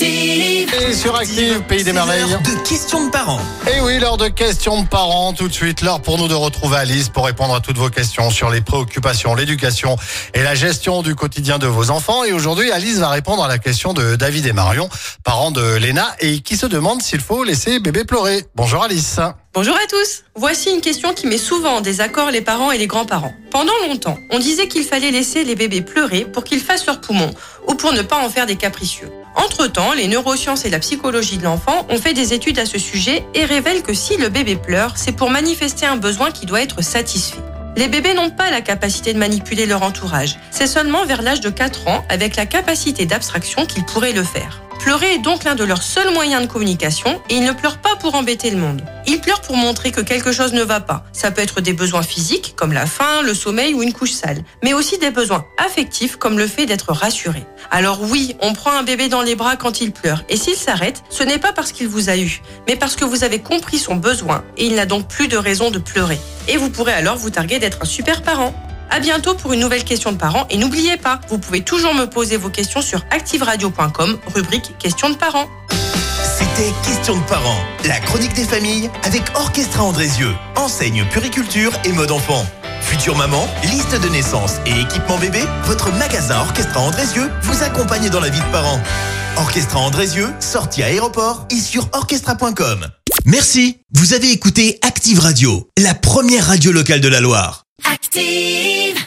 Et sur Active, Pays des Merveilles. de questions de parents. Et oui, l'heure de questions de parents, tout de suite, l'heure pour nous de retrouver Alice pour répondre à toutes vos questions sur les préoccupations, l'éducation et la gestion du quotidien de vos enfants. Et aujourd'hui, Alice va répondre à la question de David et Marion, parents de Léna, et qui se demandent s'il faut laisser bébé pleurer. Bonjour Alice. Bonjour à tous. Voici une question qui met souvent en désaccord les parents et les grands-parents. Pendant longtemps, on disait qu'il fallait laisser les bébés pleurer pour qu'ils fassent leurs poumons ou pour ne pas en faire des capricieux. Entre-temps, les neurosciences et la psychologie de l'enfant ont fait des études à ce sujet et révèlent que si le bébé pleure, c'est pour manifester un besoin qui doit être satisfait. Les bébés n'ont pas la capacité de manipuler leur entourage. C'est seulement vers l'âge de 4 ans, avec la capacité d'abstraction, qu'ils pourraient le faire. Pleurer est donc l'un de leurs seuls moyens de communication et ils ne pleurent pas pour embêter le monde. Ils pleurent pour montrer que quelque chose ne va pas. Ça peut être des besoins physiques comme la faim, le sommeil ou une couche sale, mais aussi des besoins affectifs comme le fait d'être rassuré. Alors oui, on prend un bébé dans les bras quand il pleure et s'il s'arrête, ce n'est pas parce qu'il vous a eu, mais parce que vous avez compris son besoin et il n'a donc plus de raison de pleurer. Et vous pourrez alors vous targuer d'être un super parent. À bientôt pour une nouvelle question de parents et n'oubliez pas, vous pouvez toujours me poser vos questions sur activeradio.com, rubrique questions de parents. C'était Questions de parents, la chronique des familles avec Orchestra Andrézieux, enseigne puriculture et mode enfant. Future maman, liste de naissance et équipement bébé, votre magasin Orchestra Andrézieux vous accompagne dans la vie de parents. Orchestra Andrézieux, sortie à aéroport et sur orchestra.com. Merci, vous avez écouté Active Radio, la première radio locale de la Loire. Active.